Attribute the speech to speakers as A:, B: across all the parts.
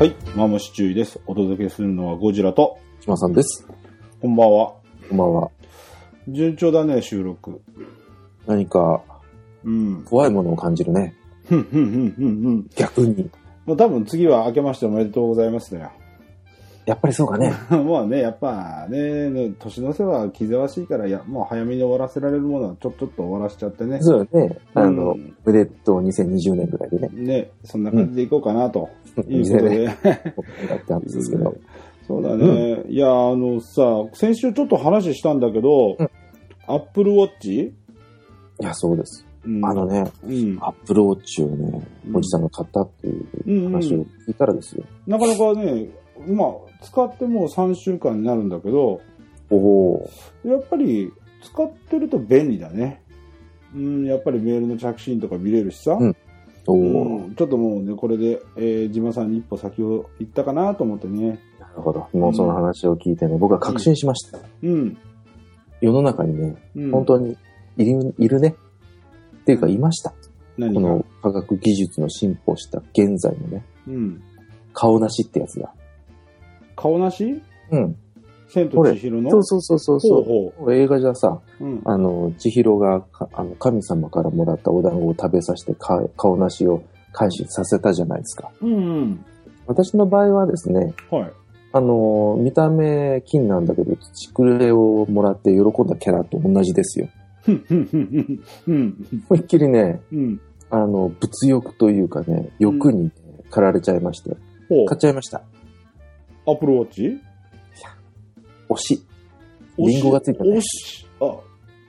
A: はい、マムシ注意です。お届けするのはゴジラと、
B: 島さんです。
A: こんばんは。
B: こんばんは。
A: 順調だね、収録。
B: 何か
A: うん。
B: 怖いものを感じるね。
A: ふんふんふんふんふん。
B: 逆に。
A: もう多分次は明けましておめでとうございますだよ。
B: やっぱりそうかね。
A: まあね、やっぱね、ね年の瀬は気ぜわしいから、いや、もう早めに終わらせられるものはちょっとっと終わらせちゃってね。
B: そうよね。あの、
A: うん
B: おめでとう2020年ぐらいでね。
A: ね、そんな感じでいこうかなと。い
B: い
A: うことで。
B: ね。やってあったんですけど。
A: そうだね。いや、あのさ、先週ちょっと話したんだけど、
B: うん
A: アップルウォッチ、
B: いや、そうです。
A: うん
B: あのね、
A: うん。
B: アップルウォッチをね、
A: うん
B: おじさんが買ったっていう
A: うんうん
B: 話を聞いたらですよ。
A: なかなかね、まあ、使ってもう3週間になるんだけど、
B: おお
A: やっぱり使ってると便利だね。うん、やっぱりメールの着信とか見れるしさ。
B: うんお
A: う
B: お
A: んちょっともうね、これで、えー、島さんに一歩先を行ったかなと思ってね。
B: なるほど。もうその話を聞いてね、僕は確信しました。
A: うん。
B: 世の中にね、
A: うん、
B: 本当にいるいるね。っていうか、いました。
A: 何が？
B: この科学技術の進歩した現在のね、
A: うん。
B: 顔なしってやつだ。
A: 顔なし？
B: うん。
A: 千と千尋の？
B: そうそうそうそうそう。
A: ほ
B: これ映画じゃさ、
A: うん。
B: あの、千尋がかあの神様からもらったお団子を食べさせてか顔なしを回収させたじゃないですか。
A: うんうん。
B: 私の場合はですね、
A: はい。
B: あの、見た目金なんだけど、ちくれをもらって喜んだキャラと同じですよ。
A: ふんふんふんふんうん。
B: 思いっきりね、
A: うん。
B: あの、物欲というかね、欲に、ね駆られちゃいまして、
A: ほう。
B: 買っちゃいました。
A: アップルウォッチ
B: 推し。リンゴがついたね。
A: おし？あ、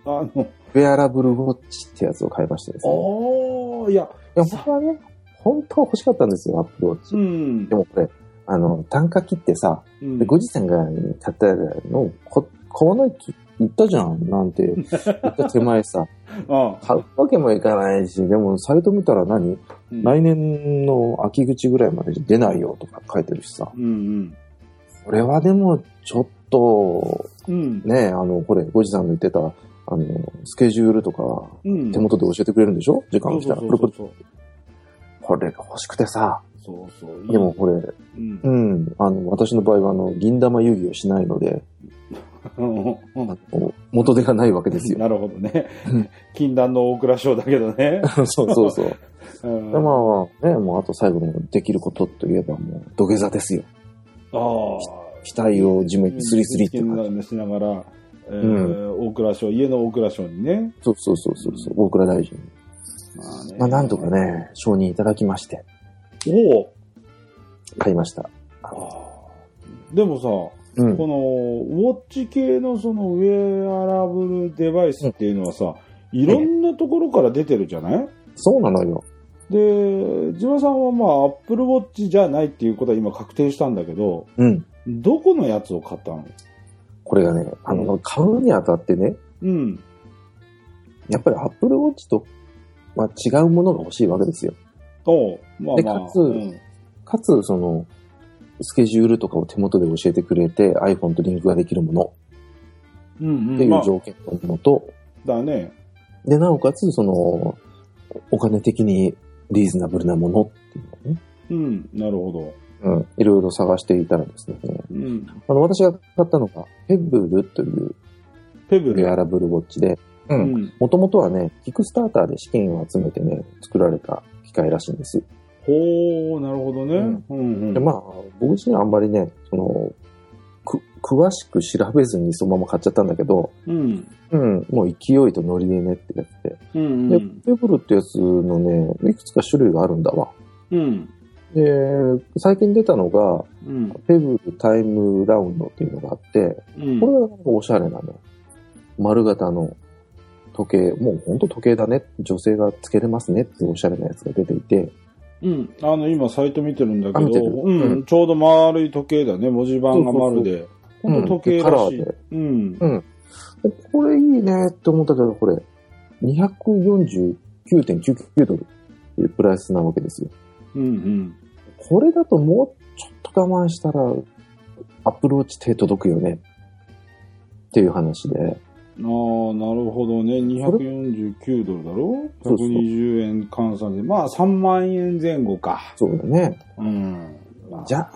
A: あの、
B: ウェアラブルウォッチってやつを買いましてですね。
A: ああ、いや、
B: いや、僕はね、本当は欲しかったんですよ、アップルウォッチ。
A: うん。
B: で。もこれ、あの、単価切ってさ、
A: うん。
B: でごじさんが買ったの、こ買わないって言ったじゃん、なんて 言った手前さ、
A: あ
B: 買うわけもいかないし、でもサイト見たら何、
A: うん。
B: 来年の秋口ぐらいまで出ないよとか書いてるしさ、
A: うん
B: これはでもちょっと、
A: うん。うん。
B: ね、あの、これ、ごじさんの言ってた、あの、スケジュールとか、
A: うん。
B: 手元で教えてくれるんでしょ？時間が来たら。これが欲しくてさ、
A: そうそう。
B: でも、これ、
A: うん
B: う。ん、あの、私の場合は、あの、銀玉遊戯をしないので、元手がないわけですよ。
A: なるほどね
B: うん。
A: 禁断の大蔵省だけどね。
B: そうそうそう。
A: うん
B: でまあ、ね、もうあと最後のできることといえばもう土下座ですよ。
A: ああ。
B: 額を地面にスリスリって感じ。
A: しながら、えー大蔵省、家の大蔵省にね。
B: そうそうそうそうそう、大倉大臣。
A: まあね
B: まあなんとか。ね、承認いただきまして、
A: おお。
B: 買いました。
A: でもさ、
B: うん。
A: このウォッチ系のそのウェアラブルデバイスっていうのはさ、いろんなところから出てるじゃない？
B: そうなのよ。
A: で、島さんはまあ、アップルウォッチじゃないっていうことは今確定したんだけど、
B: うん。
A: どこのやつを買ったの？
B: これがね、あの、買うにあたってね、
A: うん。
B: やっぱり Apple Watch と、まあ、違うものが欲しいわけですよ。
A: おうまあ
B: で
A: まあ。
B: かつ
A: うん
B: かつ、その、スケジュールとかを手元で教えてくれて iPhone とリンクができるもの
A: うんうん。
B: ってい
A: まあ
B: う条件のもと、
A: だね。
B: で、なおかつ、その、お金的にリーズナブルなものっていうのをね、
A: うん。なるほど。
B: うん、いろいろ探していたらですね、
A: うん。
B: あの、私が買ったのが、ペブルというウ
A: ペブル？
B: ェアラブルウォッチで、う。
A: うんん。
B: もともとはね、キックスターターで資金を集めてね、作られた機械らしいんです。
A: ほう、なるほどね。うんうん。
B: で、まあ、僕自身はあんまりね、その、く、詳しく調べずにそのまま買っちゃったんだけど、
A: うん。
B: うん、もう勢いとノリでねってやつで。
A: うんう
B: で、
A: ん。
B: ペブルってやつのね、いくつか種類があるんだわ。
A: うん。
B: で、最近出たのが、
A: うん。
B: ペブルタイムラウンドっていうのがあって、
A: うん。
B: これがなんかおしゃれなね、丸型の時計、もうほんと時計だね、女性がつけれますねっていうおしゃれなやつが出ていて、
A: うん。あの、今、サイト見てるんだけど。う
B: ん
A: ちょうど丸い時計だね。文字盤が丸で。ほんと時計らし
B: で。
A: うん。
B: うん。これいいねって思ったけど、これ、249.99ドルというプライスなわけですよ。
A: うんうん。
B: これだともうちょっと我慢したら、アップルウォッチ手届くよね。っていう話で。
A: ああ、なるほどね。249ドルだろ？
B: そうそう
A: ?120 円換算で。まあ、3万円前後か。
B: そうだね。
A: うん。
B: じゃあ、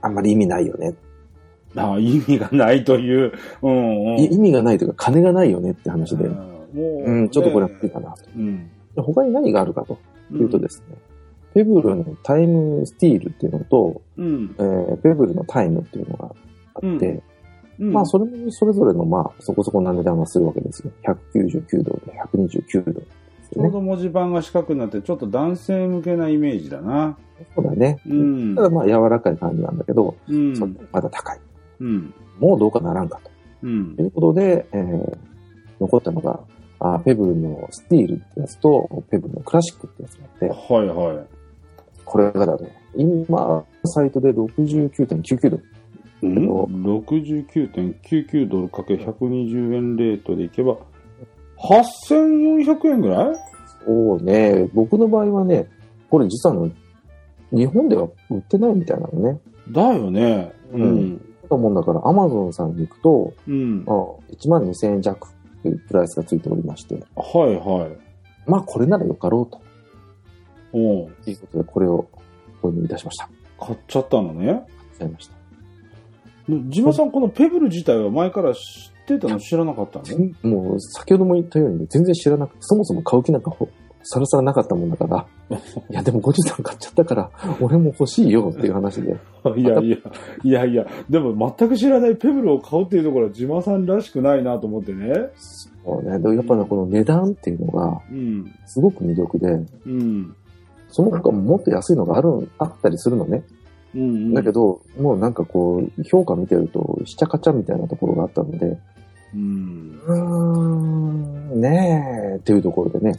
B: あんまり意味ないよね。
A: ああ意味がないという。うんうん。
B: い意味がないというか、金がないよねって話で、
A: うんもう
B: うん、ちょっとこれは
A: ね
B: 無理かなと。
A: う
B: 他に何があるかというとですね、ペブルのタイムスティールっていうのと、
A: うん。
B: えーペブルのタイムっていうのがあって、
A: うん。
B: まあ、それもそれぞれの、まあ、そこそこな値段がするわけですよ。199ドルで129ドルね。
A: ちょうど文字盤が四角になって、ちょっと男性向けなイメージだな。
B: そうだね。
A: うん
B: た。だまあ、柔らかい感じなんだけど、
A: うん。
B: まだ高い。
A: うん。
B: もうどうかならんかと。
A: うん
B: と。いうことで、えー残ったのが、あペブルのスティールってやつと、ペブルのクラシックってやつがあって、
A: はいはい。
B: これがだね、今、サイトで69.99ドル。
A: うん、69.99ドルかけ120円レートでいけば、8400円ぐらい？
B: そうね、僕の場合はね、これ実は日本では売ってないみたいなのね。
A: だよね。うん。
B: だもんだから、アマゾンさんに行くと、
A: うん。
B: あ1万2000円弱というプライスがついておりまして、
A: はいはい。
B: まあこれならよかろうと
A: おう
B: いうことで、これを購入いたしました。
A: 買っちゃったのね。
B: 買っちゃいました。
A: ジマさん、このペブル自体は前から知ってたの知らなかったの？
B: 全もう、先ほども言ったようにね、全然知らなくて、そもそも買う気なんかほさらさらなかったもんだから、いや、でもゴジさん買っちゃったから、俺も欲しいよっていう話で。
A: いやいや、いやいや、でも全く知らないペブルを買うっていうところはジマさんらしくないなと思ってね。
B: そうね、でやっぱね、この値段っていうのが、
A: うん。
B: すごく魅力で、
A: うん。
B: その他ももっと安いのがある、あったりするのね。
A: うん、うん。
B: だけど、もうなんかこう、評価見てると、しちゃかちゃみたいなところがあったので、
A: うん。
B: うーん、ねえ、っていうところでね、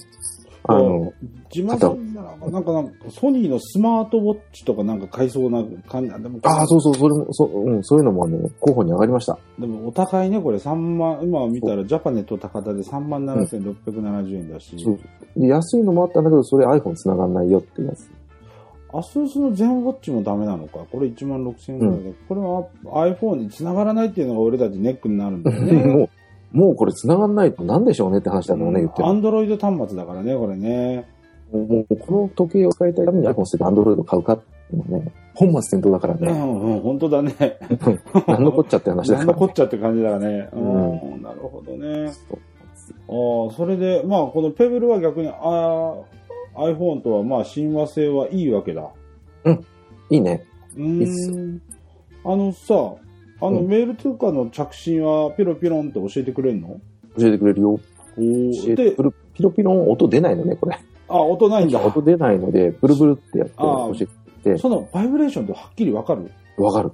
B: あの、
A: ジマさんなら、なんか、なんか、ソニーのスマートウォッチとかなんか買いそうな感じ。でも、
B: ああ、そうそう、それも、そう、うん、そういうのもね、候補に上がりました。
A: でもお高いね、これ3万、今見たらジャパネット高田で3万7670円だし、
B: そうで安いのもあったんだけど、それ iPhone 繋がんないよってやつ。
A: アスースの全ウォッチもダメなのか？これ1万6000円ぐらいで、これは iPhone に繋がらないっていうのが俺たちネックになるんだよね。
B: もう、もうこれ繋がんないと何でしょうねって話だからね、言ってる
A: アンドロイド端末だからね、これね。
B: もう、もうこの時計を使いたいために iPhone 捨てて Android を買うかっていうのはね、本末転倒だから
A: う
B: ね、
A: ん、うん、本当だね。
B: 何のこっちゃって話だから、
A: 何のこっちゃって感じだね。う
B: うん
A: ん、なるほどね。ああ、それで、まあ、このペブルは逆に、ああ、iPhone とはまあ親和性はいいわけだ。
B: いいね。
A: う
B: いいっす
A: ーん。あのさ、あの
B: うん
A: メールとかの着信はピロピロンって教えてくれるの？
B: 教えてくれるよ。
A: お
B: 教えてく、る。ピロピロン音出ないのね、これ。
A: あ、音ないんだ。
B: 音出ないので、ブルブルってやって
A: あー
B: 教えてくれて、
A: そのバイブレーションってはっきりわかる？
B: わかる。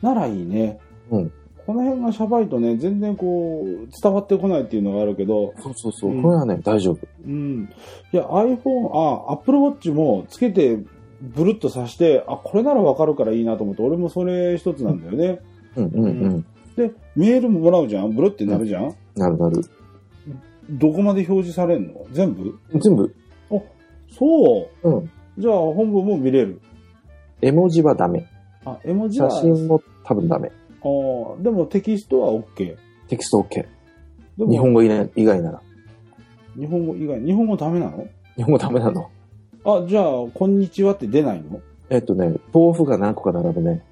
A: ならいいね。
B: うん。
A: この辺がシャバいとね、全然こう、伝わってこないっていうのがあるけど、
B: そうそうそう。
A: うん
B: これはね、大丈夫。
A: うん。いや、iPhone、あ、Apple Watch もつけて、ブルッとさして、あ、これならわかるからいいなと思って、俺もそれ一つなんだよね。
B: うんうんうん。
A: で、メールももらうじゃんブルってなるじゃん、
B: なるなる。
A: どこまで表示されるの？全部？
B: 全部。
A: そう。
B: うん。
A: じゃあ本文も見れる。
B: 絵文字はダメ。
A: あ、絵文字
B: 写
A: は、
B: 真も多分ダメ。
A: あーでもテキストは OK。
B: テキスト OK。日本語以外以外なら。
A: 日本語以外、日本語ダメなの？
B: 日本語ダメなの。
A: あ、じゃあ、こんにちはって出ないの？
B: えっとね、豆腐が何個か並ぶね。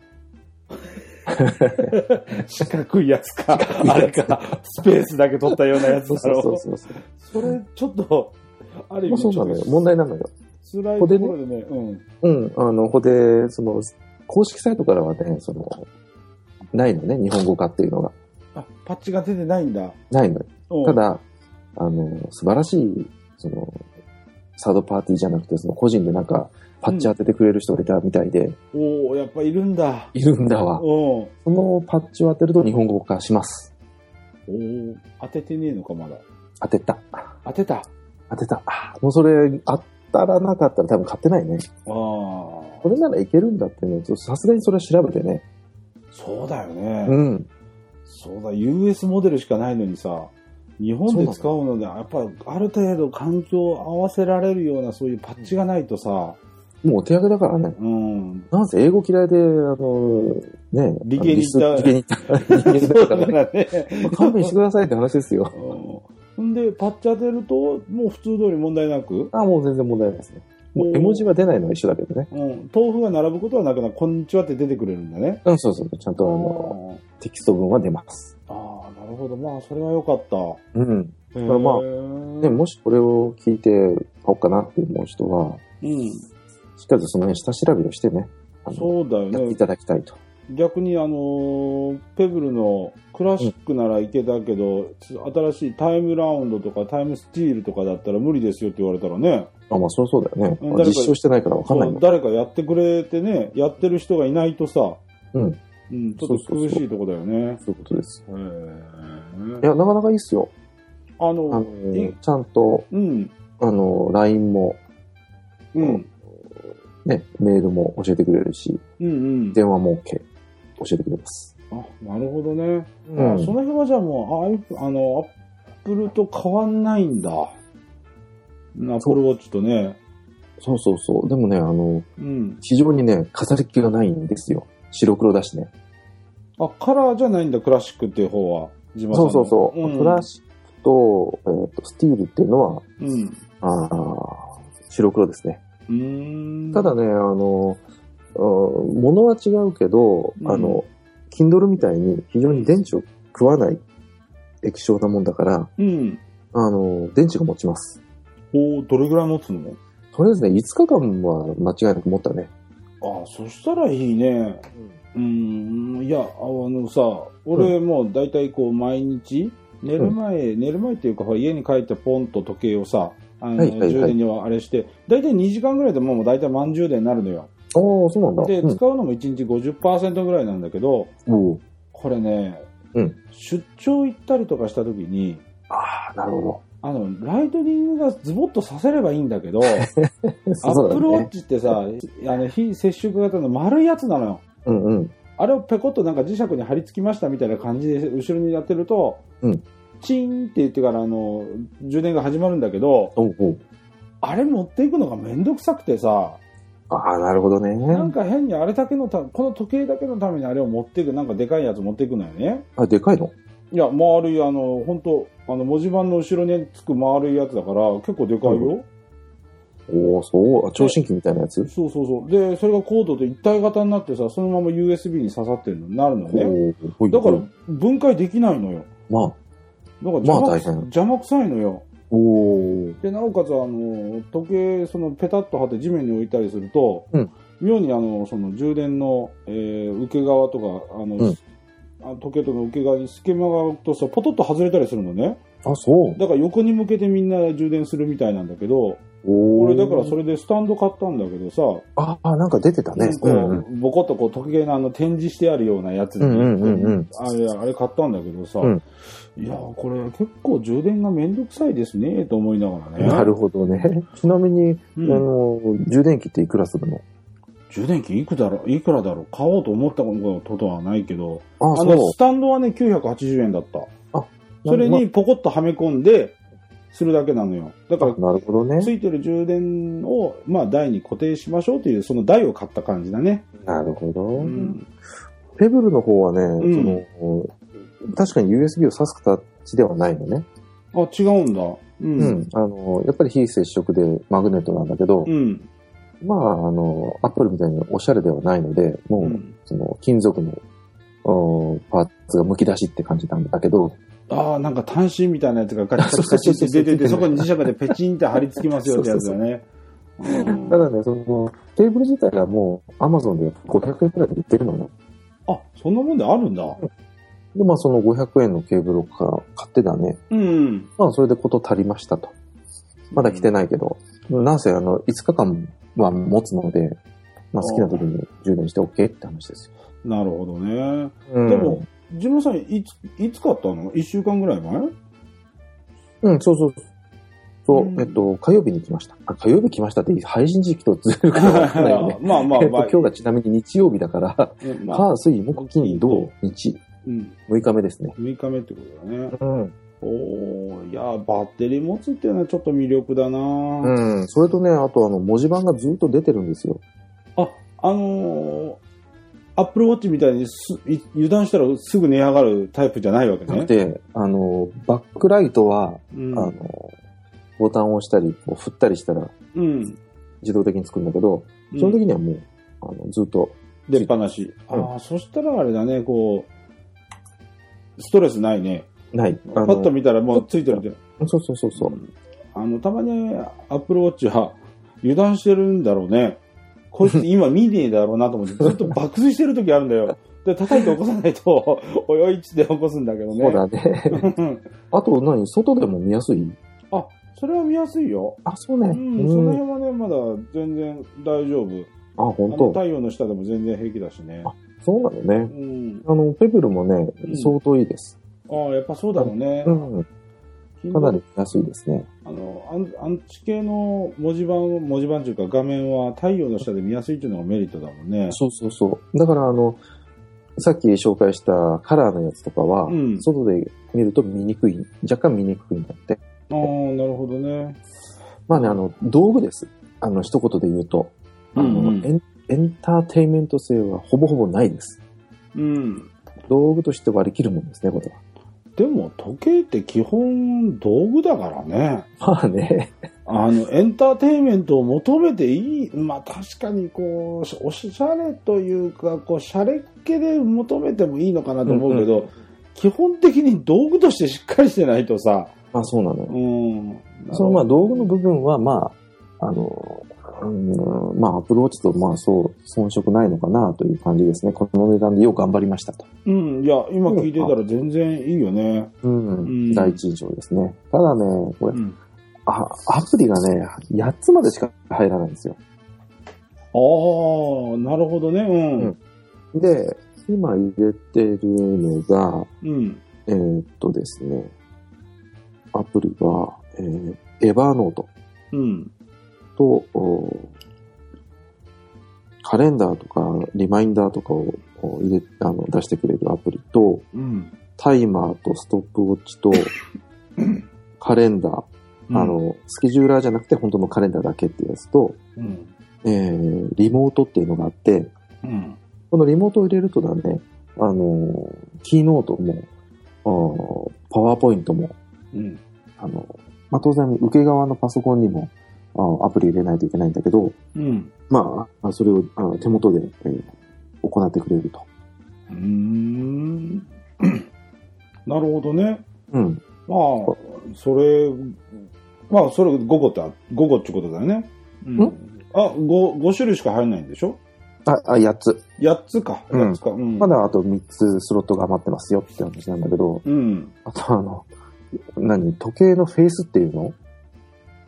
A: 四角いやつか。あれか。スペースだけ取ったようなやつ
B: そう
A: だろ。
B: そうそうそう。
A: それ、ちょっと、ある意
B: まあ
A: 味、
B: そうなのよ。問題なのよ。
A: 辛いところでね、うん。
B: うん。あの、ここで、その、公式サイトからはね、その、ないのね、日本語化っていうのが。
A: あ、パッチが出てないんだ。
B: ないのよ。
A: うん
B: た、だ、あの、素晴らしい、その、サードパーティーじゃなくて、その個人でなんか、パッチ当ててくれる人がいたみたいで、
A: おおやっぱいるんだ。
B: いるんだわ。
A: うん。
B: そのパッチを当てると日本語化します。
A: おお当ててねえのか、まだ。
B: 当てた。
A: 当てた。あ
B: 当てた。あもうそれ、当たらなかったら多分買ってないね。
A: あ。
B: これならいけるんだってね、さすがにそれは調べてね。
A: そうだよね。
B: うん。
A: そうだ、US モデルしかないのにさ、日本で使うので、やっぱある程度環境を合わせられるようなそういうパッチがないとさ、
B: もうお手上げだからね。
A: うん。
B: なんせ英語嫌いで、あの、ね、
A: 理系に行った
B: 理系に行った人
A: そうだ
B: 間だからね。
A: ね。
B: まあ勘弁してくださいって話ですよ。
A: うんんで、パッチ当てると、もう普通通り問題なく？
B: あもう全然問題ないですね。絵文字は出ないのは一緒だけどね。
A: うん。豆腐が並ぶことはなくなこんにちはって出てくれるんだね。
B: うん、そうそう。ちゃんとあの、テキスト文は出ます。
A: ああ、ほど。まあ、それは良かった。
B: うん。
A: だ
B: からまあ
A: ね
B: でもしこれを聞いて買おうかなって思う人は、
A: うん。
B: しっかりとその辺下調べをしてね、
A: そうだよね
B: やってい。ただきたいと。
A: 逆にあのーペブルのクラシックならいけたけど、新しいタイムラウンドとかタイムスチールとかだったら無理ですよって言われたらね、
B: あ、まあ、そりゃそうだよね。実証してないからわかんない
A: 誰かやってくれてね、やってる人がいないとさ、
B: うん。
A: うん、ちょっと苦しいとこだよね。
B: そういうことです。
A: へ
B: い
A: ー
B: や、なかなかいいっすよ。
A: あの、
B: あの
A: い
B: ちゃんと、
A: うん、
B: あの、LINE も、
A: うん、
B: ね、メールも教えてくれるし、
A: うん、うん。
B: 電話も OK。教えてくれます。
A: あ、なるほどね。
B: うん
A: あその辺はじゃあもう、ああの、アップルと変わんないんだ。アップルウォッチとね。
B: そうそうそう。でもね、あの、
A: うん。
B: 非常にね、飾り気がないんですよ。白黒だしね。
A: あ、カラーじゃないんだ、クラシックっていう方は。
B: そ
A: の
B: うそうそう。
A: ん、
B: クラシックと、えっ、と、スティールっていうのは、
A: うん。
B: あー白黒ですね。ただね、あの、うん物は違うけど、
A: うん
B: あの、Kindle みたいに非常に電池を食わない液晶なもんだから、
A: うん。
B: あの、電池が持ちます。
A: おどれぐらい持つの？
B: とりあえずね、5日間は間違いなく持ったね。
A: あ、そしたらいいね。うん。いや、あのさ、俺もう大体こう毎日、寝る前、寝る前っていうか、家に帰ってポンと時計をさ、あの、
B: はいはいはい
A: 充電にはあれして、大体2時間ぐらいでもう大体満充電になるのよ。
B: ああ、そうなんだ。
A: で、
B: うん
A: 使うのも1日50%ぐらいなんだけど、
B: おう
A: これね、
B: うん
A: 出張行ったりとかした時に、
B: ああ、なるほど。
A: あの、ライトニングがズボッとさせればいいんだけど、アップルウォッ
B: ね。
A: チってさ、あの、非接触型の丸いやつなのよ。
B: うんうん。
A: あれをペコッとなんか磁石に貼り付きましたみたいな感じで後ろにやってると、
B: うん
A: チーンって言ってからあの、充電が始まるんだけど、
B: おうおう
A: あれ持っていくのがめんどくさくてさ、
B: ああ、なるほどね。
A: なんか変にあれだけのた、この時計だけのためにあれを持っていく、なんかでかいやつ持っていくのよね。
B: あ、でかいの？
A: いや、丸い、あの、本当あの、文字盤の後ろにつく丸いやつだから、結構でかいよ。
B: おおそう？あ、聴診器みたいなやつ？
A: そうそうそう。で、それがコードと一体型になってさ、そのまま USB に刺さってるのになるのね。だから、分解できないのよ。
B: まあ、
A: だから邪魔,、
B: まあ
A: 邪魔くさいのよ。
B: おお
A: で、なおかつ、あの、時計、その、ペタッと貼って地面に置いたりすると、
B: うん
A: 妙に、あの、その、充電の、えー受け側とか、あの、
B: うん
A: あ時計との受け側に隙間があるとさ、ポトッと外れたりするのね。
B: あ、そう。
A: だから横に向けてみんな充電するみたいなんだけど、
B: お
A: 俺だからそ
B: れ。
A: れでスタンド買ったんだけどさ、
B: ああ、なんか出てたね。
A: こう
B: うんうん。
A: ボコッとこう時計のあの展示してあるようなやつに、
B: うんうんうんうん
A: あれ、あれ買ったんだけどさ、
B: うん
A: いやー、これ結構充電がめんどくさいですね、と思いながらね。
B: なるほどね。ちなみに、
A: うん
B: あの、充電器っていくらするの？
A: 充電器いくだろういくらだろう？買おうと思ったことはないけど、
B: あ
A: あの、スタンドはね、980円だった。それにポコッとはめ込んで、するだけなのよ。だから、
B: なるほどね。
A: ついてる充電を、まあ、台に固定しましょうという、その台を買った感じだね。
B: なるほど。
A: うん。
B: ペブルの方はね、
A: ん
B: その、確かに USB を挿す形ではないのね。
A: あ、違うんだ。う。
B: うんん。あの、やっぱり非接触でマグネットなんだけど、
A: うん。
B: まあ、あの、アップルみたいにおしゃれではないので、もう、
A: うん
B: その、金属の、うんパーツが剥き出しって感じなんだけど、
A: ああ、なんか単身みたいなやつがガチガチガチって出てて、そこに磁石でペチンって貼り付きますよってやつだね。うん
B: ただね、その、テーブル自体はもう、アマゾンで500円くらいで売ってるのね。
A: あ、そんなもんであるんだ。
B: で、まあ、その500円のケーブルをか買ってだね。
A: うん。
B: まあ、それでこと足りましたと。まだ来てないけど、なんせ、あの、5日間は持つので、まあ、好きな時に充電して OK って話ですよ。
A: なるほどね。
B: うん
A: でも、ジムさん、いつ、いつ買ったの？一週間ぐらい前？
B: うん、そうそう。そう、
A: うん
B: えっと、火曜日に来ました。あ、火曜日来ましたって配信時期とずれるかわかんないよね。
A: まあまあ
B: えっと、
A: まあ。
B: 今日がちなみに日曜日だから、
A: うんまあ
B: 火、水、木、金、土、日、
A: うん。
B: 6日目ですね。
A: 6日目ってことだね。
B: うん。
A: おーいや、バッテリー持つっていうのはちょっと魅力だな、
B: うん。それとね、あとあの、文字盤がずっと出てるんですよ。
A: あ、あのー、アップルウォッチみたいにすい油断したらすぐ値上がるタイプじゃないわけね。
B: だって、あの、バックライトは、
A: うん。
B: あの、ボタンを押したり、こう振ったりしたら、
A: うん。
B: 自動的につくんだけど、基本的にはもう、あの、ずっと、
A: 出っ放し。
B: うん
A: ああ、そしたらあれだね、こう、ストレスないね。
B: ない。あ
A: パッと
B: の、
A: 見たらもうついてるみたいな。
B: そうそうそうそう。
A: あの、たまにアップルウォッチは油断してるんだろうね。こいつ今見ねえだろうなと思って、ずっと爆睡してる時あるんだよ。で、叩いて起こさないと、おいおいっつって起こすんだけどね。
B: そうだね。あと何？外でも見やすい？
A: あ、それは見やすいよ。
B: あ、そうね。
A: うん、その辺はね、まだ全然大丈夫。
B: あ、
A: あ
B: 本当。
A: の太陽の下でも全然平気だしね。
B: あそうなのね。
A: うん。
B: あの、ペブルもね
A: う、ん
B: 相当いいです。
A: ああ、やっぱそうだろうね。
B: うん。かなり見やすいですね。
A: あの、アンチ系の文字盤、文字盤というか画面は太陽の下で見やすいっていうのがメリットだもんね。
B: そうそうそう。だから、あの、さっき紹介したカラーのやつとかは、
A: うん
B: 外で見ると見にくい、若干見にくいんだって。
A: ああ、なるほどね。
B: まあね、あの、道具です。あの、一言で言うと、あの、
A: うんうん
B: エンエンターテインメント性はほぼほぼないです。
A: うん。
B: 道具として割り切るもんですね、これは。
A: でも時計って基本道具だからね。
B: まあね。
A: あの、エンターテインメントを求めていい。まあ確かにこう、おしゃれというか、こう、シャレっ気で求めてもいいのかなと思うけど、
B: うん
A: 基本的に道具としてしっかりしてないとさ、
B: まあそうなのよ。
A: うん。
B: そのまあ道具の部分は、まあ、あの、うん、まあアプローチとまあそう遜色ないのかなという感じですね。この値段でよく頑張りましたと。
A: うん、いや、今聞いてたら全然いいよね。
B: うん。
A: ん
B: 第一印象ですね。ただね、これ、
A: うん。
B: あ、アプリがね、8つまでしか入らないんですよ。
A: ああ、なるほどね。うん。
B: で、今入れてるのが、
A: うん。
B: えーっとですね、アプリは、えー、エバーノート
A: うん。
B: と、おカレンダーとかリマインダーとかをお入れ、あの、出してくれるアプリと、
A: うん。
B: タイマーとストップウォッチと、カレンダー、あ、の、スケジューラーじゃなくて本当のカレンダーだけっていうやつと、
A: うん。
B: えー、リモートっていうのがあって、
A: うん。
B: このリモートを入れるとだね、あの、キーノートも、パワーポイントも、
A: うん。
B: あの、まあ、当然、受け側のパソコンにも、あアプリ入れないといけないんだけど、
A: うん。
B: まああ、それをあ手元で、えー行ってくれると。
A: うーん。なるほどね。
B: うん。
A: まあ、それ、まあ、それ午後って、午後ってことだよね。うん。あ、5、5種類しか入んないんでしょ？
B: あ、あ、8つ。
A: ?8 つか。
B: うん
A: 8つか。うん。
B: まだあと3つスロットが余ってますよって話なんだけど、
A: うん。
B: あとあの、何時計のフェイスっていうの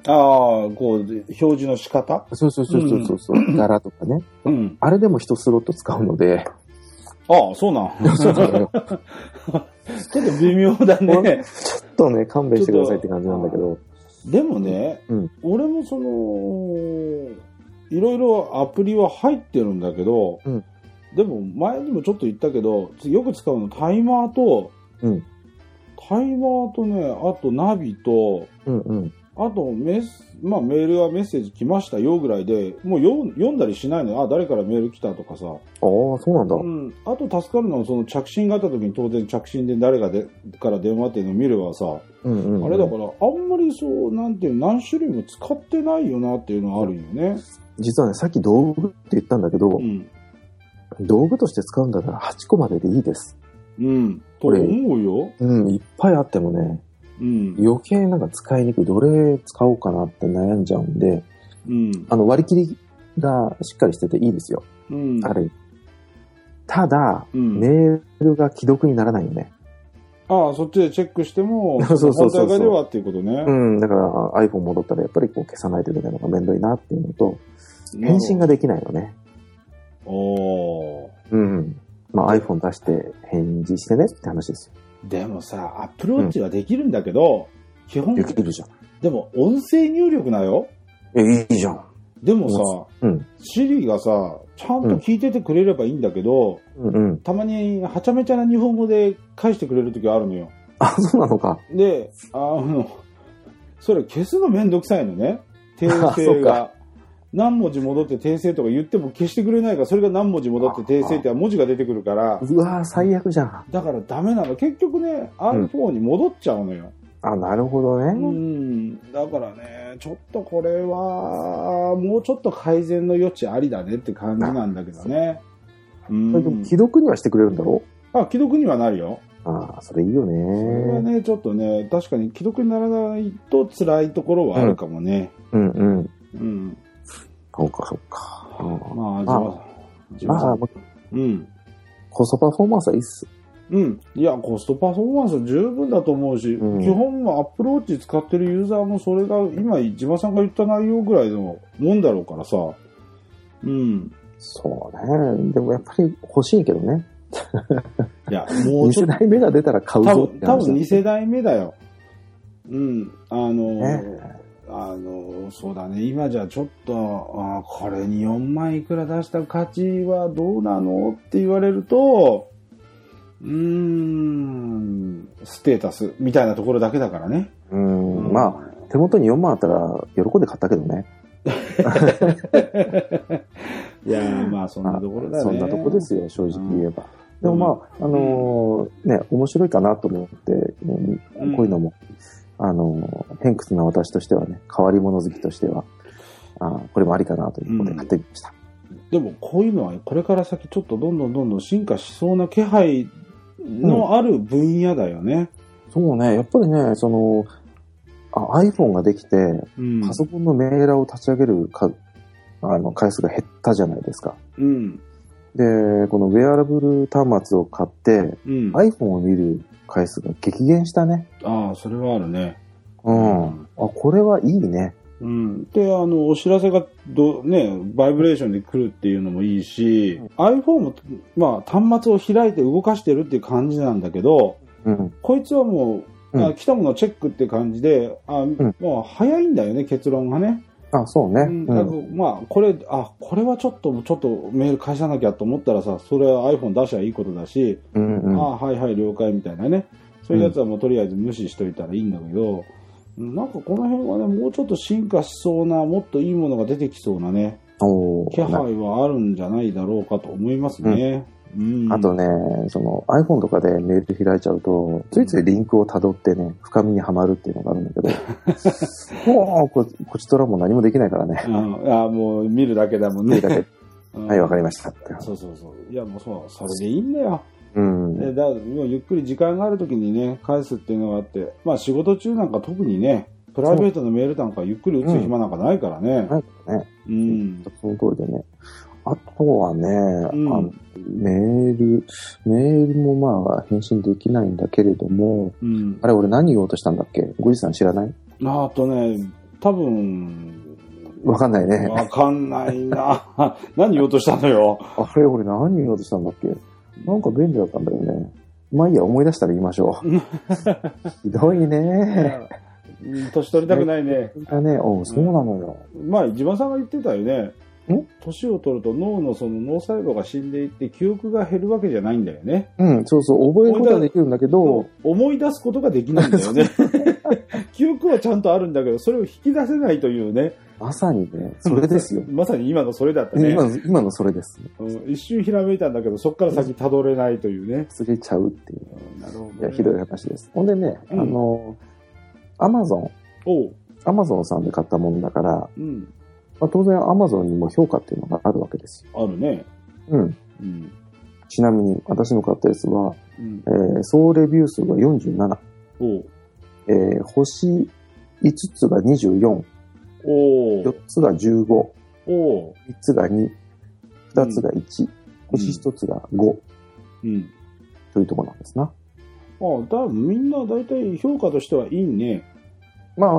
A: ああ、こう、表示の仕方？
B: そうそうそうそうそうそう、柄とかね。
A: うん。
B: あれでも1スロット使うので、
A: ああ、そうなん。
B: そうなのよ。
A: ちょっと微妙だね。
B: ちょっとね、勘弁してくださいって感じなんだけど。
A: でもね、
B: うん
A: 俺もその、いろいろアプリは入ってるんだけど、
B: うん
A: でも前にもちょっと言ったけど、よく使うのタイマーと、
B: うん
A: タイマーとね、あとナビと、
B: うんうん。
A: あとメス、まあメールはメッセージ来ましたよぐらいで、もう読んだりしないのよ。あ、誰からメール来たとかさ。
B: ああ、そうなんだ。
A: うん。あと助かるのは、その着信があった時に当然着信で誰がでから電話っていうのを見ればさ、
B: うんうんうん
A: あれだから、あんまりそう、なんていう、何種類も使ってないよなっていうのはあるよね。
B: 実はね、さっき道具って言ったんだけど、
A: うん。
B: 道具として使うんだったら8個まででいいです。
A: うん。と
B: これ
A: 思うよ。
B: うん、いっぱいあってもね、
A: うん。
B: 余計なんか使いにくい。どれ使おうかなって悩んじゃうんで、
A: うん。
B: あの割り切りがしっかりしてていいですよ。
A: うん。
B: あれ。ただ、
A: うん。
B: メールが既読にならないよね。
A: ああ、そっちでチェックしても、
B: そうそうそうそ
A: ではっていうことね。
B: うん、だから iPhone 戻ったらやっぱりこう消さないといけないのがめんどいなっていうのと、返信ができないのね。
A: おー
B: うん。まあ iPhone 出して返事してねって話ですよ。
A: でもさ、アップルウォッチはできるんだけど、基本
B: で、きるじゃん。
A: でも音声入力なよ？
B: え、いいじゃん。
A: でもさ、
B: うん。
A: シリがさ、ちゃんと聞いててくれればいいんだけど、
B: うんうん。
A: たまにはちゃめちゃな日本語で返してくれる時あるのよ。
B: あ、そうなのか。
A: で、あの、それ消すのめんどくさいのね。訂正が。何文字戻って訂正とか言っても消してくれないから、それが何文字戻って訂正って文字が出てくるから、
B: うわー最悪じゃん。
A: だからダメなの。結局ね、
B: ん
A: iPhone に戻っちゃうのよ。
B: あ、なるほど
A: う
B: ね。
A: ん。だからね、ちょっとこれは、もうちょっと改善の余地ありだねって感じなんだけどね。うん。
B: 既読にはしてくれるんだろ？
A: あ、既読にはなるよ。
B: ああ、それいいよ
A: それは
B: ね。
A: ね、ちょっとね、確かに既読にならないと辛いところはあるかもね。
B: うんうん。
A: うん。
B: そうか、そうか。うん
A: まあ、
B: まあ
A: 自分、自
B: まあ
A: 分、うん。
B: コストパフォーマンスはいいっす。
A: うん。いや、コストパフォーマンス十分だと思うし、
B: うん
A: 基本アップローチ使ってるユーザーもそれが、今、自間さんが言った内容ぐらいのもんだろうからさ。うん。
B: そうね。でもやっぱり欲しいけどね。
A: いや、もう
B: 2
A: ちょっと、
B: 世代目が出たら買う
A: 多分、
B: ぞって話
A: 多分2世代目だよ。うん。あの、
B: ね
A: あの、そうだね。今じゃちょっと、あこれに4万いくら出した価値はどうなの？って言われると、うーん、ステータスみたいなところだけだからね。
B: うん。まあ、手元に4万あったら喜んで買ったけどね。
A: いやーまあそんなところだね。
B: そんなとこですよ、正直言えば。
A: ん
B: でもまあ、あのーね、面白いかなと思って、うん
A: うん
B: こういうのも、あのー偏屈な私としてはね、変わり者好きとしては、あーこれもありかなということで買ってみました。
A: でもこういうのはこれから先ちょっとどんどんどんどん進化しそうな気配のある分野だよね。
B: そうね、やっぱりね、その、あ iPhone ができて、
A: うん。
B: パソコンのメーラーを立ち上げるか、あの、回数が減ったじゃないですか。
A: うん。
B: で、このウェアラブル端末を買って、
A: うん。
B: iPhone を見る回数が激減したね。
A: ああ、それはあるね。
B: うん。あ、これはいいね。
A: うん。で、あの、お知らせがど、ね、バイブレーションで来るっていうのもいいし、iPhone も、まあ、端末を開いて動かしてるっていう感じなんだけど、
B: うん。
A: こいつはもう、
B: うん
A: あ来たものをチェックって感じで、あもう早いんだよね、結論がね。
B: あ、そうね。
A: うんからまあ、これ、あ、これはちょっと、ちょっとメール返さなきゃと思ったらさ、それは iPhone 出しゃいいことだし、
B: うんうん。
A: あはいはい、了解みたいなね。そういうやつはもうとりあえず無視しといたらいいんだけど、なんかこの辺はね、もうちょっと進化しそうな、もっといいものが出てきそうなね、気配はあるんじゃないだろうかと思いますね。うん。
B: あとね、その iPhone とかでメール開いちゃうと、ついついリンクを辿ってね、深みにはまるっていうのがあるんだけど、もうこ、こちとらも何もできないからね。
A: うん、あもう見るだけだもんね。
B: 見るだけ
A: うん
B: はい、わかりましたって。
A: そうそうそう。いや、もうそう、それでいいんだよ。
B: うん。
A: でだもうゆっくり時間がある時にね、返すっていうのがあって、まあ仕事中なんか特にね、プライベートのメールなんかゆっくり打つ暇なんかないからね。
B: なんかね、
A: うん。
B: その通りでね。あとはね、
A: うん
B: あのメール、メールもまあ返信できないんだけれども、
A: うん。
B: あれ俺何言おうとしたんだっけ？ごじさん知らない？
A: あとね、多分、
B: わかんないね。
A: わかんないな。何言おうとしたのよ。
B: あれ俺何言おうとしたんだっけ？なんか便利だったんだよね。まあいいや、思い出したら言いましょう。ひどいね。
A: うん年取りたくないね。
B: だね、おうそうなのよ。
A: まあ、自慢さんが言ってたよね。
B: ん？
A: 年を取ると脳のその脳細胞が死んでいって記憶が減るわけじゃないんだよね。
B: うん、そうそう、覚えることはできるんだけど、
A: 思い出すことができないんだよね。記憶はちゃんとあるんだけど、それを引き出せないというね。
B: まさにね、それですよ。
A: まさに今のそれだったね。
B: 今の、今のそれです。
A: うん一瞬ひらめいたんだけど、そこから先辿れないというね。
B: 忘れちゃうっていう。
A: うんなるほど、ね。
B: いや、ひどい話です。ほんでね、
A: うん
B: あの、アマゾン。アマゾンさんで買ったもんだから、
A: うん。
B: まあ、当然アマゾンにも評価っていうのがあるわけですよ。
A: あるね。
B: うん。
A: うん。
B: ちなみに、私の買ったやつは、
A: うん
B: え。ー総レビュー数が47、
A: おう。
B: えー星5つが24、
A: おう
B: 4つが15、
A: おう。
B: 3つが2、2つが1、星1つが5
A: うん。
B: というところなんですな。
A: ああ、だみんな大体評価としてはいいね。
B: まあ、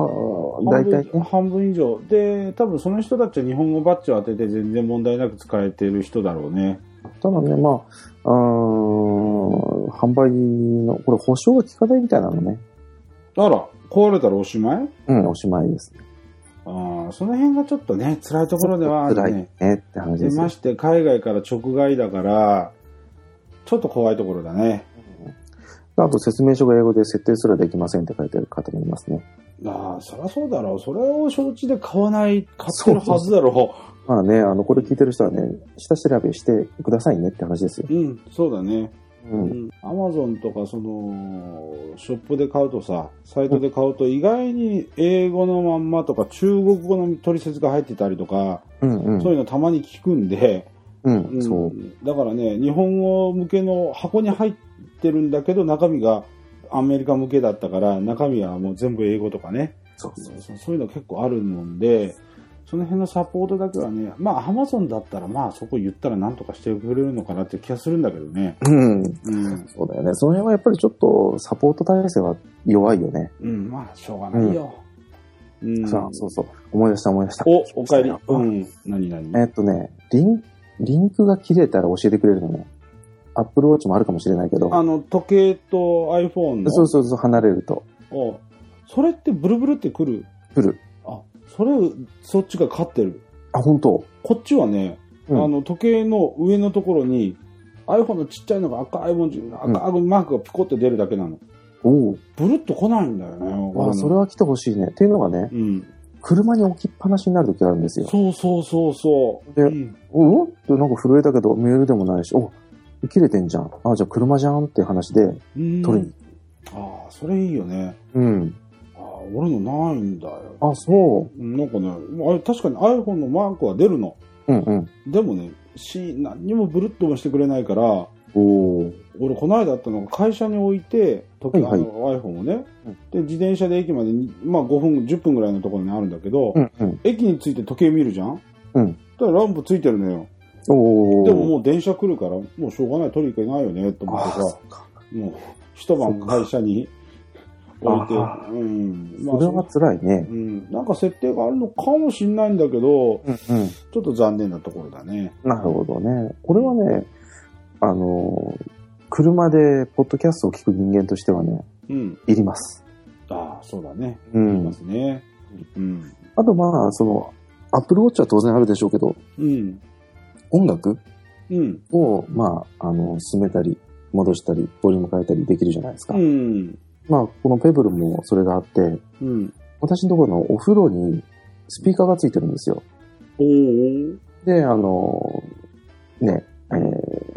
B: 大体ね。
A: 半分以上。で、多分その人たちは日本語バッジを当てて全然問題なく使えてる人だろうね。
B: ただね、まあ、うーん、販売の、これ保証が効かないみたいなのね。
A: あら、壊れたらおしまい？
B: うん、おしまいですね。
A: ああ、その辺がちょっとね、辛いところではある
B: 辛い
A: ね
B: ね。って話です
A: ま。して海外から直外だから、ちょっと怖いところだね。
B: あと説明書が英語で設定すらできませんって書いてある方もいますね。
A: ああ、そりゃそうだろう。それを承知で買わない、買ってるはずだろ
B: まあね、あの、これ聞いてる人はね、下調べしてくださいねって話ですよ。
A: う。うん、そうだね。
B: うん。
A: アマゾンとか、その、ショップで買うとさ、サイトで買うと意外に英語のまんまとか中国語の取説が入ってたりとか、
B: うんうん。
A: そういうのたまに聞くんで、
B: うん、
A: うん
B: そう。
A: だからね、日本語向けの箱に入ってるんだけど、中身がアメリカ向けだったから、中身はもう全部英語とかね、
B: そうそう。
A: そうそういうの結構あるもんで、その辺のサポートだけはね、まあ、アマゾンだったら、まあ、そこ言ったら何とかしてくれるのかなって気がするんだけどね。
B: うん。
A: うん。
B: そうだよね。その辺はやっぱりちょっとサポート体制は弱いよね。
A: うん、まあ、しょうがないよ。うん。
B: そうそうそう。思い出した思い出した。
A: お、お帰り。う
B: うん
A: ん。何何？
B: えっとね、リン、リンクが切れたら教えてくれるのね。アップルウォッチもあるかもしれないけど。
A: あの、時計と iPhone の。
B: そうそうそう、離れると。
A: おそれってブルブルってくる？
B: 来る。
A: あ、それ、そっちが勝ってる。
B: あ、本当？
A: こっちはね、
B: うん
A: あの、時計の上のところに、iPhone のちっちゃいのが赤い文字、赤いマークがピコって出るだけなの。
B: おお。
A: ブルッと来ないんだよね。
B: あ、
A: 俺の
B: それは来てほしいね。っていうのがね、
A: うん。
B: 車に置きっぱなしになる時があるんですよ。
A: そうそうそうそう。
B: で
A: うん
B: おおってなんか震えたけど、メールでもないし、お切れてんじゃん。あ、じゃあ車じゃんっていう話で、
A: うん
B: 取りに。
A: ああ、それいいよね。
B: うん。
A: ああ、俺のないんだよ。
B: あ、そ
A: うんなんかね、あれ確かに iPhone のマークは出るの。
B: う。うんうん。
A: でもね、し、何にもブルッともしてくれないから、
B: おお。
A: 俺この間あったのが会社に置いて、時
B: はい
A: iPhone をね、
B: うん
A: で、自転車で駅までに、まあ5分、10分ぐらいのところにあるんだけど、
B: うんうん。
A: 駅に着いて時計見るじゃん
B: うん。
A: だからランプついてるのよ。でももう電車来るから、もうしょうがない、取り行けないよね、と思って
B: あ、
A: さ。もう一晩会社に置いて、
B: あ
A: うん。まあ
B: それは辛いね
A: う。ん。なんか設定があるのかもしんないんだけど、
B: うんうん。
A: ちょっと残念なところだね。
B: なるほどね。これはね、あの、車でポッドキャストを聞く人間としてはね、
A: うん。
B: いります。
A: ああ、そうだね。
B: う
A: いま
B: ん。
A: すね。うん。
B: あとまあ、その、アップルウォッチは当然あるでしょうけど、
A: うん。
B: 音楽？
A: うん。
B: を、まあ、あの、進めたり、戻したり、ボリューム変えたりできるじゃないですか。
A: うん。
B: まあ、このペブルもそれがあって、
A: うん。
B: 私のところのお風呂にスピーカーがついてるんですよ。で、あの、ね、えー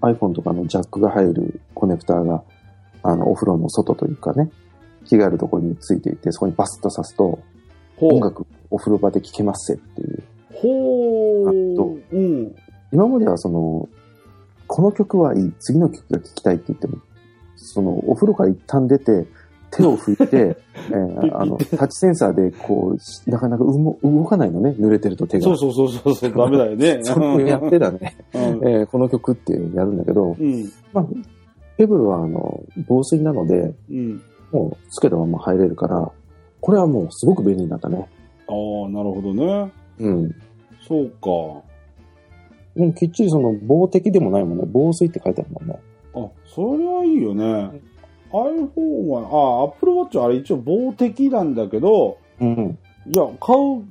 B: iPhone とかのジャックが入るコネクターが、あの、お風呂の外というかね、着替えるところについていて、そこにバスッと挿すと。音楽お風呂場で聴けますぜっていう。
A: ほ
B: あと
A: う。うん。
B: 今まではその、この曲はいい、次の曲が聴きたいって言っても、その、お風呂から一旦出て、手を拭いて、えーあの、タッチセンサーでこう、なかなか動動かないのね、濡れてると手が。
A: そうそうそうそうそう、ダメだよね。
B: そやってだね、
A: うん。
B: えーこの曲ってやるんだけど、
A: うん。
B: まあ、ペブルはあの、防水なので、
A: うん。
B: もうつけたまま入れるから、これはもうすごく便利になったね。
A: ああ、なるほどね。
B: うん。
A: そうか。
B: でもきっちりその防滴でもないもんね。防水って書いてあるもんね。
A: あ、それはいいよね。iPhone は、あ、Apple Watch はあれ一応防滴なんだけど、
B: うん。
A: いや、買う、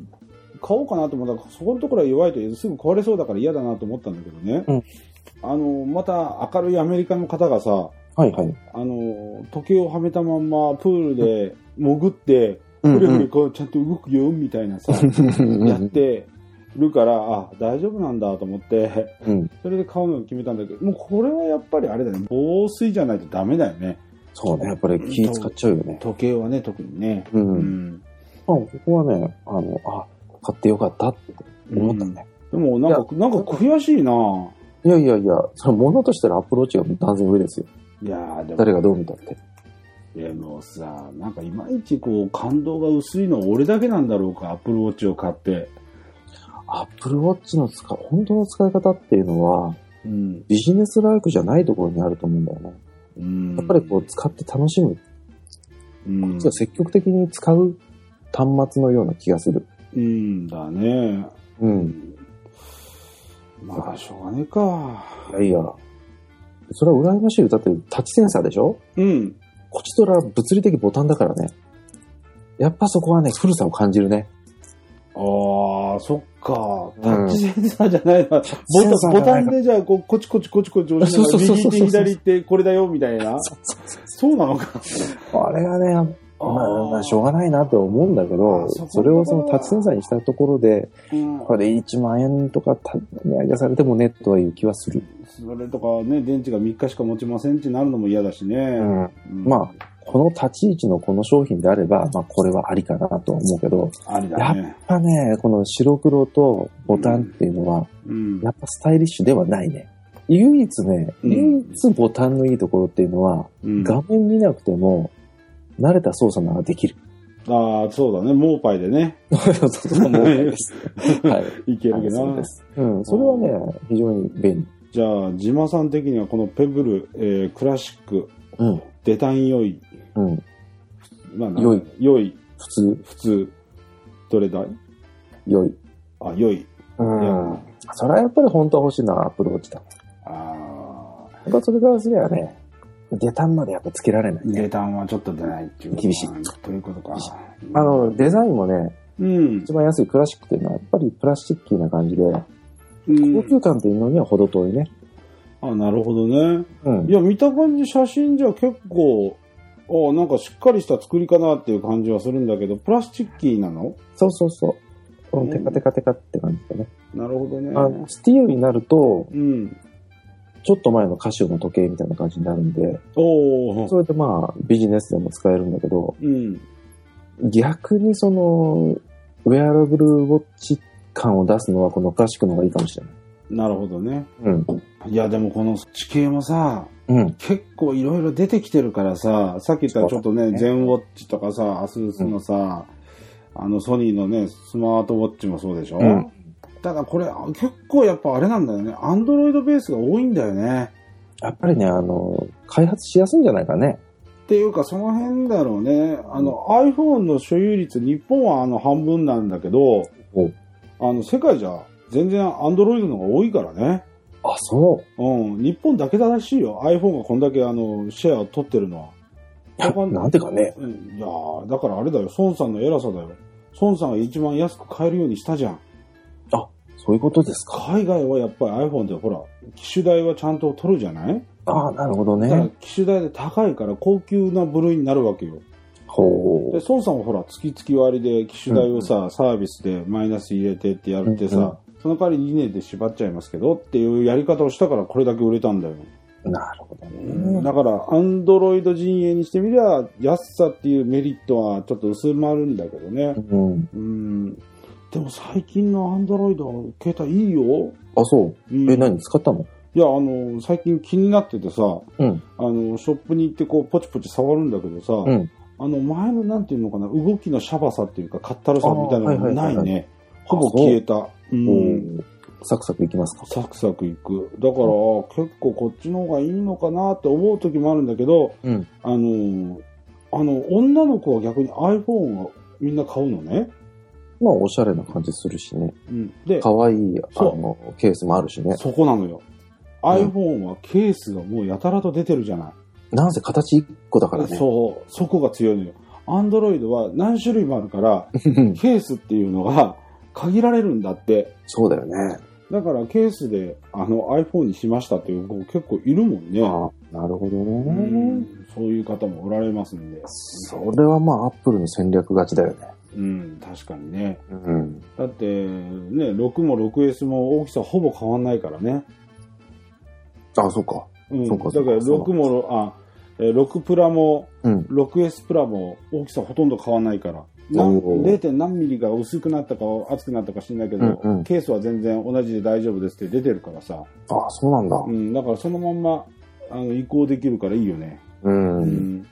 A: 買おうかなと思ったら、そこのところは弱いとすぐ壊れそうだから嫌だなと思ったんだけどね。
B: うん
A: あの、また明るいアメリカの方がさ、
B: はいはい。
A: あの、時計をはめたまんまプールで潜って、
B: うん
A: ふれふれこうちゃんと動くよ、みたいなさ、やってるから、あ、大丈夫なんだと思って、
B: うん。
A: それで買うのを決めたんだけど、もうこれはやっぱりあれだね、防水じゃないとダメだよね。
B: そうね。やっぱり気使っちゃうよね。
A: 時計はね、特にね。
B: う。
A: うんん。
B: まあ、ここはね、あの、あ、買ってよかったって思ったね。
A: でもなんか、なんか悔しいない
B: やいやいや、それ物としたらアップローチが断然上ですよ。
A: いやーでも、
B: 誰がどう見たって。
A: でもさ、なんかいまいちこう、感動が薄いのは俺だけなんだろうか、アップルウォッチを買って。
B: アップルウォッチの使い、本当の使い方っていうのは、
A: うん。
B: ビジネスライクじゃないところにあると思うんだよね。
A: うん。
B: やっぱりこう使って楽しむ。
A: うん、
B: 積極的に使う端末のような気がする。
A: うんだね。
B: うん。
A: まあ、しょうがねえか。
B: いやいや。それは羨ましいよ。だってタッチセンサーでしょ？
A: うん。
B: こちとら物理的ボタンだからね。やっぱそこはね、古さを感じるね。
A: ああ、そっか。タ
B: うん
A: ッチセンサーじゃないな。ボ
B: セ
A: タン、ボタンでじゃあ、こう、こちこちこちこち押しながら、
B: そうそうそうそう
A: 右手左手これだよ、みたいな。そうなのか。
B: あれがね、まあ、まあしょうがないなとは思うんだけ
A: あ
B: ど
A: ーそ
B: れをそのタッチセンサーにしたところで、
A: うん
B: これ1万円とかた値上げされてもね、とはいう気はする。
A: それとかね、電池が3日しか持ちませんってなるのも嫌だしね。
B: うん。
A: うん
B: まこの立ち位置のこの商品であれば、まあこれはありかなとは思うけど、
A: ありだ
B: やっ
A: ね。
B: ぱね、この白黒とボタンっていうのは、
A: うん。
B: やっぱスタイリッシュではないね。唯一ね、
A: うん
B: 唯一ボタンのいいところっていうのは、
A: うん
B: 画面見なくても、慣れた操作ならできる。
A: ああ、そうだね。モーパイでね。
B: そうそう、です。はい。
A: いけるけどな
B: そうん、それはね、非常に便利。
A: じゃあ、ジマさん的にはこのペブル、えークラシック、
B: うん。
A: デタン良い。
B: うん。
A: まあ、
B: 良い。
A: 良い。
B: 普通、
A: 普通。どれだい？
B: 良い。
A: あ、良い。
B: うん。それはやっぱり本当は欲しいのはアプローチだ。
A: あ
B: やっぱそれからすればね、デタンまでやっぱつけられない
A: ー
B: ね。
A: デタンはちょっと出ないっていう
B: 厳しい
A: ということか。
B: あの、デザインもね、
A: うん
B: 一。番安いクラシックっていうのはやっぱりプラスチッキーな感じで、
A: うん
B: 高級感っていうのには程遠いね。
A: あ、なるほどね。
B: うん
A: い。や、見た感じ写真じゃ結構、あなんかしっかりした作りかなっていう感じはするんだけど、プラスチッキーなの？
B: そうそうそう。こ
A: うん
B: のテカテカテカって感じだね。
A: なるほどね。
B: あのスティールになると、
A: うん。
B: ちょっと前のカシオの時計みたいな感じになるんで、
A: おお。
B: それでまあビジネスでも使えるんだけど、
A: うん。
B: 逆にその、ウェアラブルウォッチ感を出すのはこのクラシックの方がいいかもしれない。
A: なるほどね。
B: うん。
A: いや、でもこの地形もさ、
B: うん。
A: 結構いろいろ出てきてるからさ、さっき言ったちょっとね、
B: そうだね
A: ゼンウォッチとかさ、アスースのさ、あのソニーのね、スマートウォッチもそうでしょ、
B: うん
A: ただこれ結構やっぱあれなんだよね。アンドロイドベースが多いんだよね。
B: やっぱりね、あの、開発しやすいんじゃないかね。
A: っていうかその辺だろうね。あの iPhone の所有率、日本はあの半分なんだけど、
B: お
A: あの世界じゃ全然アンドロイドの方が多いからね。
B: あ、そ
A: うん。日本だけだらしいよ。iPhone がこんだけあのシェアを取ってるのは。だから
B: う。なんてかね。
A: うんいやーだからあれだよ。孫さんの偉さだよ。孫さんが一番安く買えるようにしたじゃん。
B: そういうことですか。
A: 海外はやっぱり iPhone でほら、機種代はちゃんと取るじゃない？
B: ああ、なるほど
A: だから
B: ね。
A: 機種代で高いから高級な部類になるわけよ。
B: ほ
A: で、孫さんはほら、月々割で機種代をさ、サービスでマイナス入れてってやるってさ、
B: うんうん
A: その代わり2年で縛っちゃいますけどっていうやり方をしたからこれだけ売れたんだよ。
B: う。なるほどね。
A: だから、アンドロイド陣営にしてみりゃ、安さっていうメリットはちょっと薄まるんだけどね。
B: うん。
A: うん。でも最近のアンドロイド携帯いいよ。
B: あ、そう。
A: うん
B: え、何？使ったの？
A: いや、あの、最近気になっててさ、
B: うん。
A: あの、ショップに行ってこう、ポチポチ触るんだけどさ、
B: うん。
A: あの、前のなんていうのかな、動きのシャバさっていうか、かったるさみたいなのが
B: あーはいはいはいはい
A: ないね。ほぼ消えた。う
B: お
A: ん。
B: ーサクサクいきますか。
A: サクサクいく。だから、結構こっちの方がいいのかなって思う時もあるんだけど、
B: うん。
A: あの、あの、女の子は逆に iPhone をみんな買うのね。
B: まあ、おしゃれな感じするしね。
A: うん。で、
B: 可愛い、あ
A: そう
B: の、ケースもあるしね。
A: そこなのよ。iPhone はケースがもうやたらと出てるじゃない。
B: なんせ形1個だからね。
A: そう、そこが強いのよ。アンドロイドは何種類もあるから、
B: うん。
A: ケースっていうのが限られるんだって。
B: そうだよね。
A: だからケースであの iPhone にしましたっていう子結構いるもんね。
B: あなるほど
A: う
B: ね。
A: んそういう方もおられますんで。
B: それはまあ、アップルの戦略勝ちだよね。
A: うん、確かにね。
B: うん。
A: だって、ね、6も 6S も大きさほぼ変わんないからね。
B: あ、そうか。
A: うん。
B: そうかそうか
A: だから6も、あ、えー6プラも
B: うん。
A: 6S プラも大きさほとんど変わんないから。なん
B: おー
A: 0. 何ミリが薄くなったか厚くなったか知んないけど、
B: うんうん
A: ケースは全然同じで大丈夫ですって出てるからさ。
B: あ、そうなんだ
A: う。ん、だからそのまんまあの移行できるからいいよね。
B: う。
A: うんん。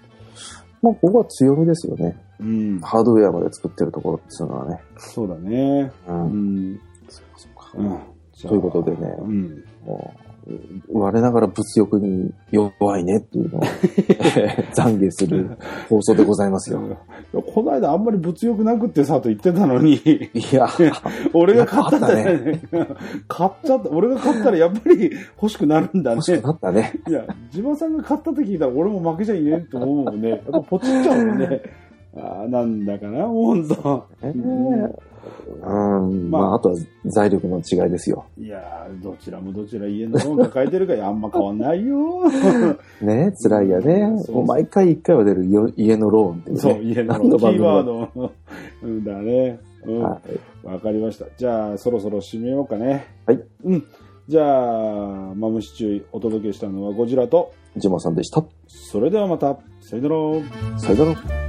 B: まあ、ここは強みですよね。
A: うん。
B: ハードウェアまで作ってるところっていうのはね。
A: そうだね。
B: う。
A: うんん。
B: そうか
A: うん。じゃあ
B: ということでね
A: うん。
B: もう、我ながら物欲に弱いねっていうのを 懺悔する放送でございますよ。
A: この間あんまり物欲なくってさと言ってたのに、
B: いや、
A: 俺が買ったね。買っちゃった。俺が買ったらやっぱり欲しくなるんだね
B: 欲。しくなったね。
A: いや、自分さんが買ったって聞いたら俺も負けちゃいねえと思うもんね。やっぱポチっちゃうもんね。ああ、なんだかな、ほんと。
B: えうん、ま
A: まあ
B: あ、あとは財力の違いですよ。
A: いやー、どちらもどちら家のもん抱えてるからあんま変わんないよ。
B: ね、辛いやね。
A: そう
B: もう毎回一回は出るよ家のローンって。
A: そう、家の
B: 何の番組
A: キーワード。うんだね。うん。わ、
B: はい。
A: かりました。じゃあ、そろそろ締めようかね。
B: はい。
A: うん。じゃあ、マムシチューお届けしたのはゴジラと、
B: ジマさんでした。
A: それではまた、さよなら。
B: さよなら。